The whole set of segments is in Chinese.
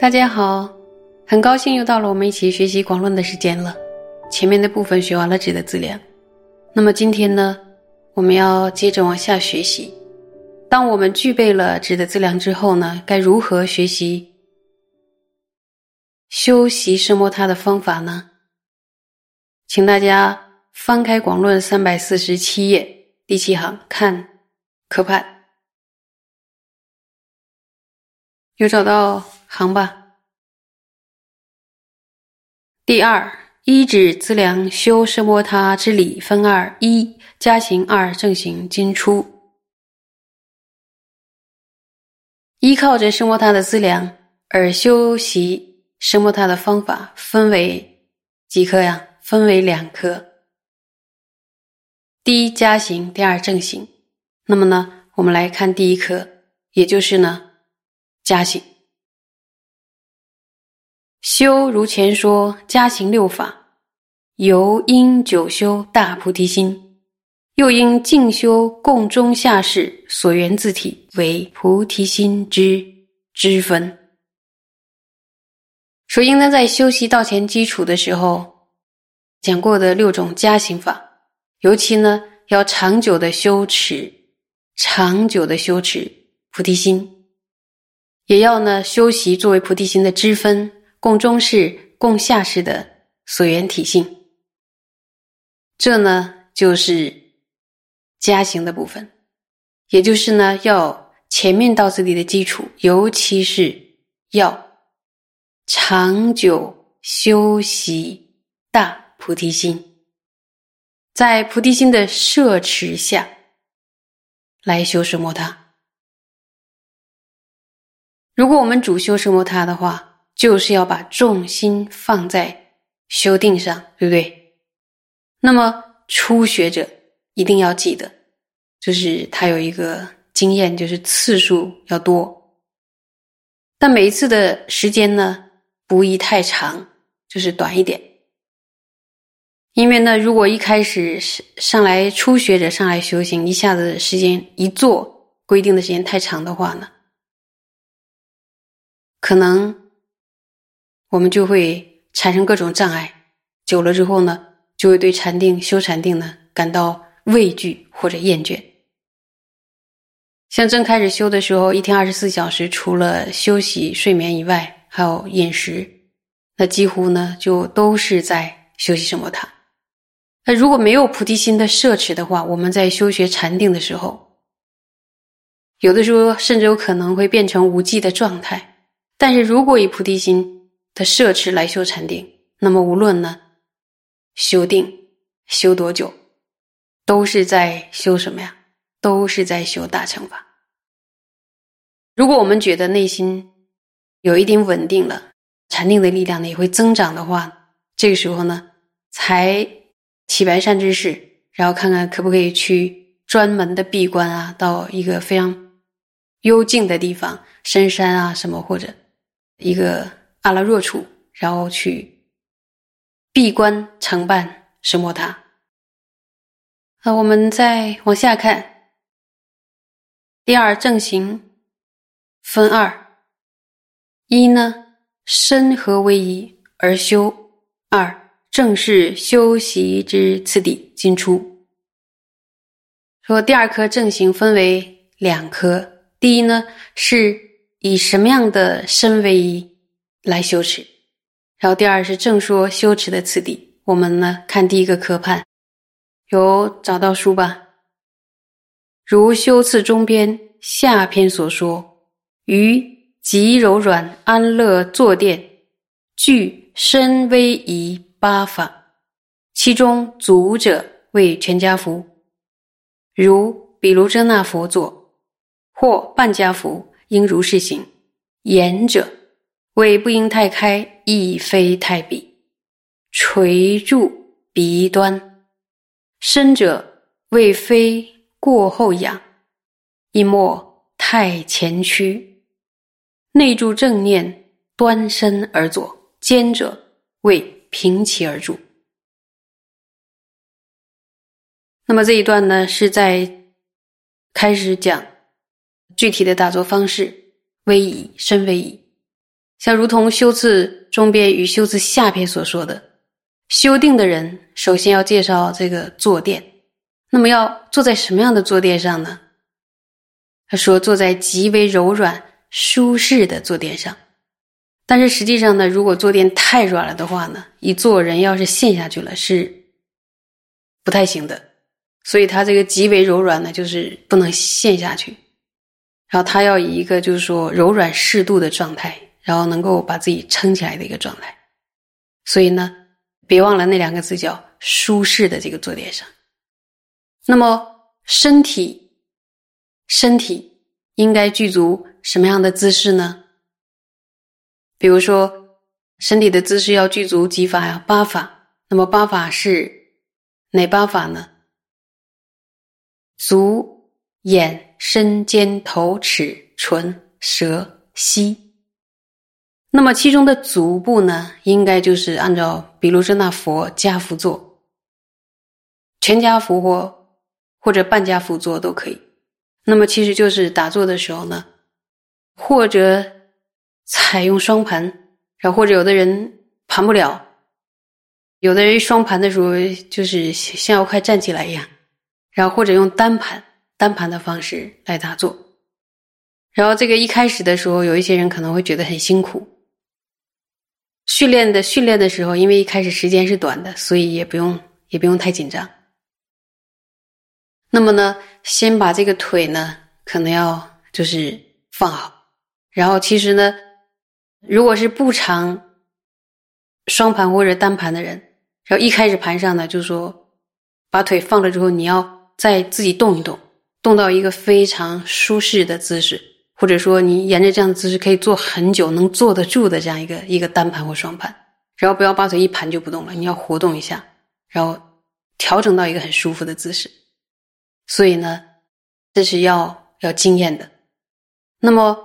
大家好，很高兴又到了我们一起学习广论的时间了。前面的部分学完了质的资粮，那么今天呢，我们要接着往下学习。当我们具备了质的资粮之后呢，该如何学习修习奢摩他的方法呢？请大家翻开广论三百四十七页第七行，看科判，有找到？行吧。第二，一指资粮修奢摩他之理分二：一加行二正行经出。依靠着奢摩他的资粮而修习奢摩他的方法，分为几科呀？分为两科。第一加行，第二正行。那么呢，我们来看第一科，也就是呢加行。修如前说，加行六法，由应久修大菩提心，又应静修共中下士所缘自体为菩提心之之分。说应当在修习道前基础的时候讲过的六种加行法，尤其呢要长久的修持，长久的修持菩提心，也要呢修习作为菩提心的支分。共中式、共下式的所缘体性，这呢就是加行的部分，也就是呢要前面到这里的基础，尤其是要长久修习大菩提心，在菩提心的摄持下来修奢摩他。如果我们主修奢摩他的话，就是要把重心放在修定上，对不对？那么初学者一定要记得，就是他有一个经验，就是次数要多，但每一次的时间呢不宜太长，就是短一点。因为呢，如果一开始上来初学者上来修行，一下子时间一做规定的时间太长的话呢，可能。我们就会产生各种障碍，久了之后呢，就会对禅定修禅定呢感到畏惧或者厌倦。像正开始修的时候，一天二十四小时，除了休息睡眠以外，还有饮食，那几乎呢就都是在休息什么塔。那如果没有菩提心的摄持的话，我们在修学禅定的时候，有的时候甚至有可能会变成无记的状态。但是如果以菩提心，的摄持来修禅定，那么无论呢修定修多久，都是在修什么呀？都是在修大乘法。如果我们觉得内心有一点稳定了，禅定的力量呢也会增长的话，这个时候呢才起白善知识，然后看看可不可以去专门的闭关啊，到一个非常幽静的地方，深山啊什么或者一个。阿拉若处，然后去闭关承办什摩他。好，我们再往下看。第二正行分二：一呢，身合为一而修；二正是修习之次第进出。说第二颗正行分为两颗，第一呢，是以什么样的身为一？来修持，然后第二是正说修持的次第。我们呢看第一个科判，有找到书吧？如修次中边下篇所说，于极柔软安乐坐垫，具身威仪八法，其中足者为全家福，如比如遮那佛座，或半家福，应如是行。言者。尾不应太开，亦非太闭，垂住鼻端；身者为非过后仰，亦莫太前屈。内住正念，端身而坐；肩者为平齐而住。那么这一段呢，是在开始讲具体的打坐方式，微仪身微仪。像如同修辞中边与修辞下篇所说的，修定的人首先要介绍这个坐垫，那么要坐在什么样的坐垫上呢？他说坐在极为柔软舒适的坐垫上，但是实际上呢，如果坐垫太软了的话呢，一坐人要是陷下去了是不太行的，所以他这个极为柔软呢，就是不能陷下去。然后他要以一个就是说柔软适度的状态，然后能够把自己撑起来的一个状态。所以呢，别忘了那两个字叫舒适的这个坐垫上。那么身体，身体应该具足什么样的姿势呢？比如说，身体的姿势要具足几法呀？八法。那么八法是哪八法呢？足、眼。身肩头齿唇舌膝，那么其中的足部呢，应该就是按照比卢遮那佛家趺坐，全家福或或者半家福坐都可以。那么其实就是打坐的时候呢，或者采用双盘，然后或者有的人盘不了，有的人双盘的时候就是像要快站起来一样，然后或者用单盘。单盘的方式来打坐，然后这个一开始的时候，有一些人可能会觉得很辛苦。训练的训练的时候，因为一开始时间是短的，所以也不用也不用太紧张。那么呢，先把这个腿呢，可能要就是放好，然后其实呢，如果是不常双盘或者单盘的人，然后一开始盘上呢，就说把腿放了之后，你要再自己动一动。动到一个非常舒适的姿势，或者说你沿着这样的姿势可以坐很久，能坐得住的这样一个一个单盘或双盘，然后不要把腿一盘就不动了，你要活动一下，然后调整到一个很舒服的姿势。所以呢，这是要要经验的。那么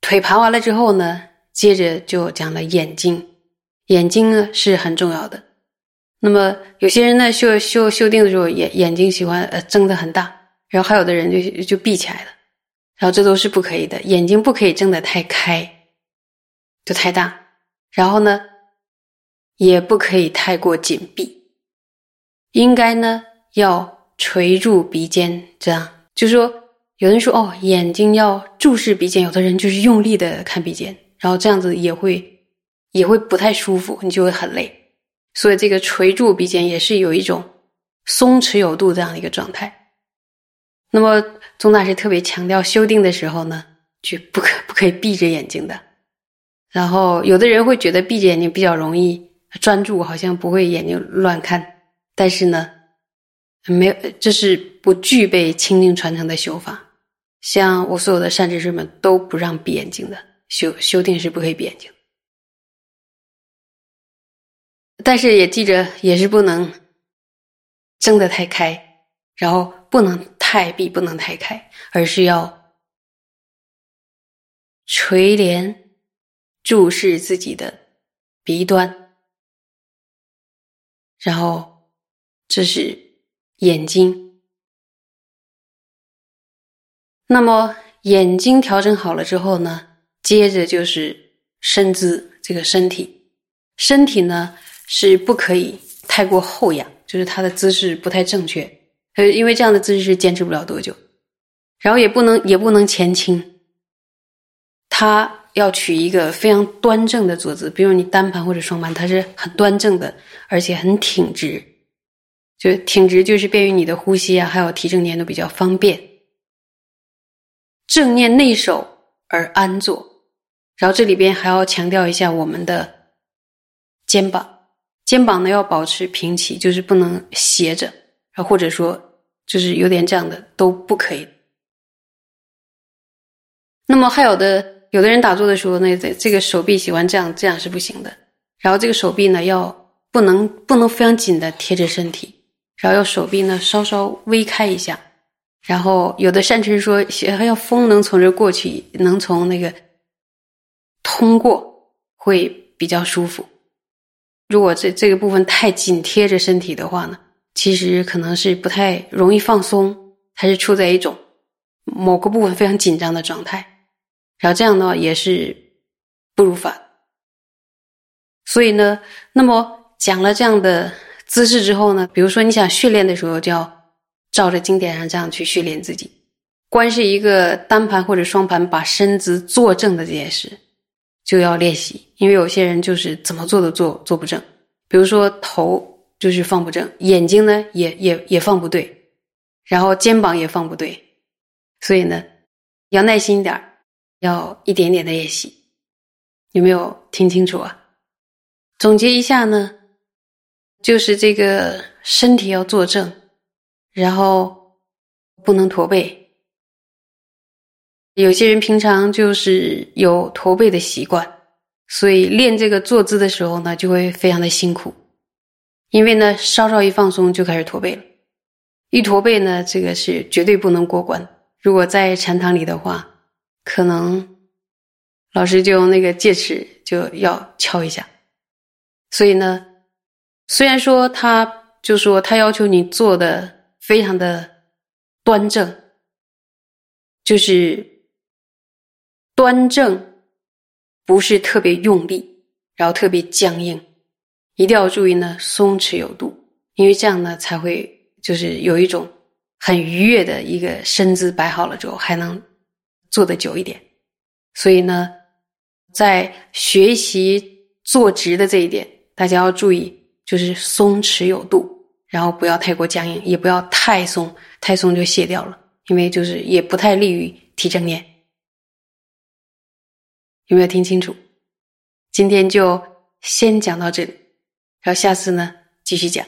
腿盘完了之后呢，接着就讲了眼睛，眼睛呢是很重要的。那么有些人呢修修修定的时候，眼眼睛喜欢呃睁得很大。然后还有的人就就闭起来了，然后这都是不可以的，眼睛不可以睁得太开，就太大。然后呢，也不可以太过紧闭，应该呢要垂住鼻尖，这样就是说，有人说哦，眼睛要注视鼻尖，有的人就是用力的看鼻尖，然后这样子也会也会不太舒服，你就会很累。所以这个垂住鼻尖也是有一种松弛有度这样的一个状态。那么，宗大师特别强调修定的时候呢，就不可不可以闭着眼睛的。然后，有的人会觉得闭着眼睛比较容易专注，好像不会眼睛乱看。但是呢，没有，这是不具备清净传承的修法。像我所有的善知识们都不让闭眼睛的，修修定是不可以闭眼睛。但是也记着，也是不能睁得太开，然后不能。太闭不能太开，而是要垂帘注视自己的鼻端，然后这是眼睛。那么眼睛调整好了之后呢，接着就是身姿，这个身体，身体呢是不可以太过后仰，就是它的姿势不太正确。呃，因为这样的姿势坚持不了多久，然后也不能也不能前倾，他要取一个非常端正的坐姿，比如你单盘或者双盘，它是很端正的，而且很挺直，就挺直就是便于你的呼吸啊，还有提正念都比较方便。正念内守而安坐，然后这里边还要强调一下我们的肩膀，肩膀呢要保持平齐，就是不能斜着，啊或者说。就是有点这样的都不可以。那么还有的有的人打坐的时候呢，这这个手臂喜欢这样，这样是不行的。然后这个手臂呢，要不能不能非常紧的贴着身体，然后要手臂呢稍稍微开一下。然后有的善知识说，还要风能从这过去，能从那个通过会比较舒服。如果这这个部分太紧贴着身体的话呢？其实可能是不太容易放松，还是处在一种某个部分非常紧张的状态，然后这样的话也是不如法。所以呢，那么讲了这样的姿势之后呢，比如说你想训练的时候，就要照着经典上这样去训练自己。观是一个单盘或者双盘把身子坐正的这件事，就要练习。因为有些人就是怎么做都做做不正，比如说头就是放不正，眼睛呢也也也放不对，然后肩膀也放不对，所以呢要耐心一点，要一点点的练习。有没有听清楚啊？总结一下呢，就是这个身体要坐正，然后不能驼背。有些人平常就是有驼背的习惯，所以练这个坐姿的时候呢，就会非常的辛苦。因为呢，稍稍一放松就开始驼背了，一驼背呢，这个是绝对不能过关。如果在禅堂里的话，可能老师就用那个戒尺就要敲一下。所以呢，虽然说他就说他要求你做的非常的端正，就是。端正，不是特别用力，然后特别僵硬，一定要注意呢，松弛有度，因为这样呢才会就是有一种很愉悦的一个身姿摆好了之后，还能坐得久一点。所以呢，在学习坐直的这一点，大家要注意，就是松弛有度，然后不要太过僵硬，也不要太松，太松就卸掉了，因为就是也不太利于提正念。有没有听清楚？今天就先讲到这里，然后下次呢继续讲。